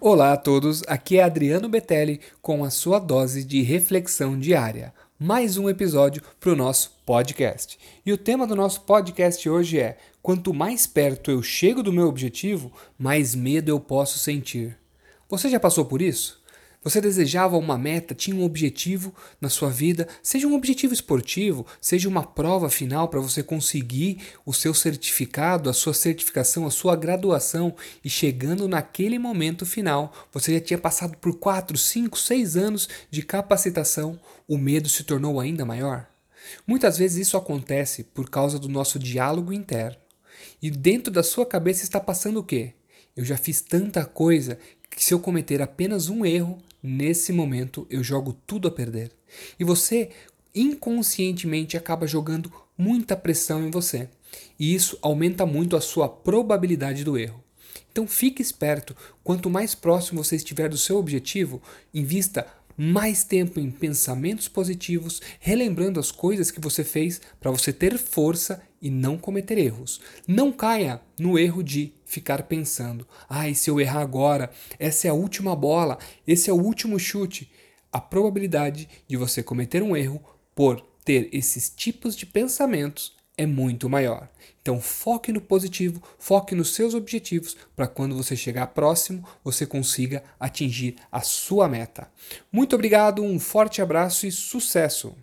Olá a todos, aqui é Adriano Betelli com a sua dose de reflexão diária. Mais um episódio para o nosso podcast. E o tema do nosso podcast hoje é: quanto mais perto eu chego do meu objetivo, mais medo eu posso sentir. Você já passou por isso? Você desejava uma meta, tinha um objetivo na sua vida, seja um objetivo esportivo, seja uma prova final para você conseguir o seu certificado, a sua certificação, a sua graduação, e chegando naquele momento final, você já tinha passado por 4, 5, 6 anos de capacitação, o medo se tornou ainda maior? Muitas vezes isso acontece por causa do nosso diálogo interno. E dentro da sua cabeça está passando o quê? Eu já fiz tanta coisa que se eu cometer apenas um erro, nesse momento eu jogo tudo a perder. E você inconscientemente acaba jogando muita pressão em você. E isso aumenta muito a sua probabilidade do erro. Então fique esperto, quanto mais próximo você estiver do seu objetivo, invista mais tempo em pensamentos positivos, relembrando as coisas que você fez para você ter força e não cometer erros. Não caia no erro de ficar pensando: "Ah, se eu errar agora, essa é a última bola, esse é o último chute". A probabilidade de você cometer um erro por ter esses tipos de pensamentos é muito maior. Então foque no positivo, foque nos seus objetivos para quando você chegar próximo, você consiga atingir a sua meta. Muito obrigado, um forte abraço e sucesso!